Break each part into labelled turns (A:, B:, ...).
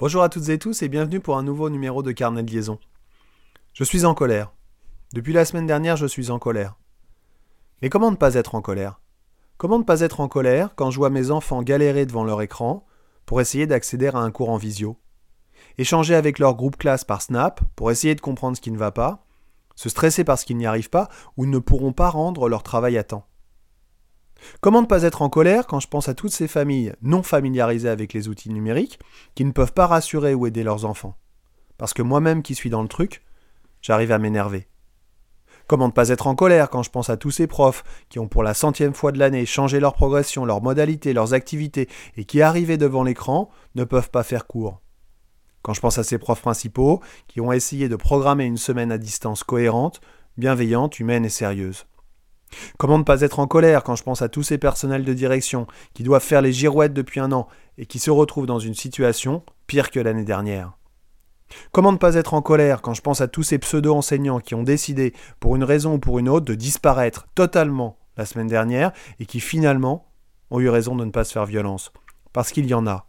A: Bonjour à toutes et tous et bienvenue pour un nouveau numéro de Carnet de liaison. Je suis en colère. Depuis la semaine dernière, je suis en colère. Mais comment ne pas être en colère? Comment ne pas être en colère quand je vois mes enfants galérer devant leur écran pour essayer d'accéder à un cours en visio? Échanger avec leur groupe classe par Snap pour essayer de comprendre ce qui ne va pas Se stresser parce qu'ils n'y arrivent pas ou ne pourront pas rendre leur travail à temps Comment ne pas être en colère quand je pense à toutes ces familles non familiarisées avec les outils numériques qui ne peuvent pas rassurer ou aider leurs enfants? Parce que moi-même qui suis dans le truc, j'arrive à m'énerver. Comment ne pas être en colère quand je pense à tous ces profs qui ont pour la centième fois de l'année changé leur progression, leurs modalités, leurs activités et qui, arrivés devant l'écran, ne peuvent pas faire cours? Quand je pense à ces profs principaux qui ont essayé de programmer une semaine à distance cohérente, bienveillante, humaine et sérieuse Comment ne pas être en colère quand je pense à tous ces personnels de direction qui doivent faire les girouettes depuis un an et qui se retrouvent dans une situation pire que l'année dernière? Comment ne pas être en colère quand je pense à tous ces pseudo-enseignants qui ont décidé, pour une raison ou pour une autre, de disparaître totalement la semaine dernière et qui finalement ont eu raison de ne pas se faire violence? Parce qu'il y en a.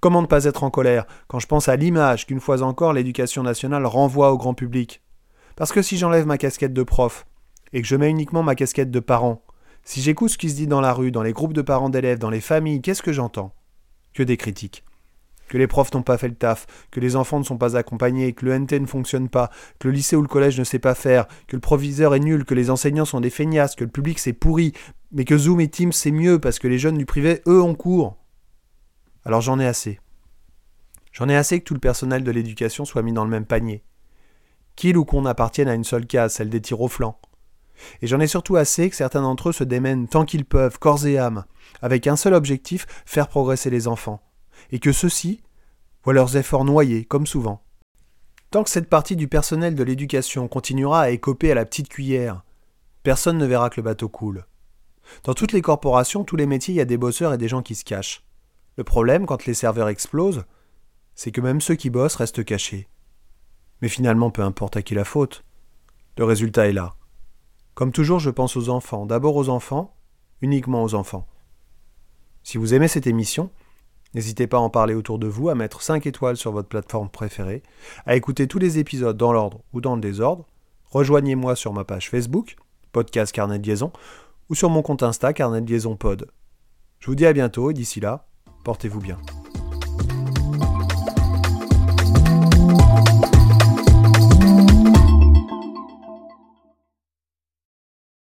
A: Comment ne pas être en colère quand je pense à l'image qu'une fois encore l'éducation nationale renvoie au grand public? Parce que si j'enlève ma casquette de prof, et que je mets uniquement ma casquette de parent, si j'écoute ce qui se dit dans la rue, dans les groupes de parents d'élèves, dans les familles, qu'est-ce que j'entends? Que des critiques. Que les profs n'ont pas fait le taf, que les enfants ne sont pas accompagnés, que le NT ne fonctionne pas, que le lycée ou le collège ne sait pas faire, que le proviseur est nul, que les enseignants sont des feignasses, que le public c'est pourri, mais que Zoom et Teams c'est mieux parce que les jeunes du privé, eux, ont cours. Alors j'en ai assez. J'en ai assez que tout le personnel de l'éducation soit mis dans le même panier. Qu'il ou qu'on appartienne à une seule case, celle des tirs au. Et j'en ai surtout assez que certains d'entre eux se démènent tant qu'ils peuvent, corps et âme, avec un seul objectif, faire progresser les enfants. Et que ceux-ci voient leurs efforts noyés, comme souvent. Tant que cette partie du personnel de l'éducation continuera à écoper à la petite cuillère, personne ne verra que le bateau coule. Dans toutes les corporations, tous les métiers, il y a des bosseurs et des gens qui se cachent. Le problème, quand les serveurs explosent, c'est que même ceux qui bossent restent cachés. Mais finalement, peu importe à qui la faute. Le résultat est là. Comme toujours, je pense aux enfants, d'abord aux enfants, uniquement aux enfants. Si vous aimez cette émission, n'hésitez pas à en parler autour de vous, à mettre 5 étoiles sur votre plateforme préférée, à écouter tous les épisodes dans l'ordre ou dans le désordre. Rejoignez-moi sur ma page Facebook, podcast Carnet de Liaison, ou sur mon compte Insta Carnet de Liaison Pod. Je vous dis à bientôt et d'ici là, portez-vous bien.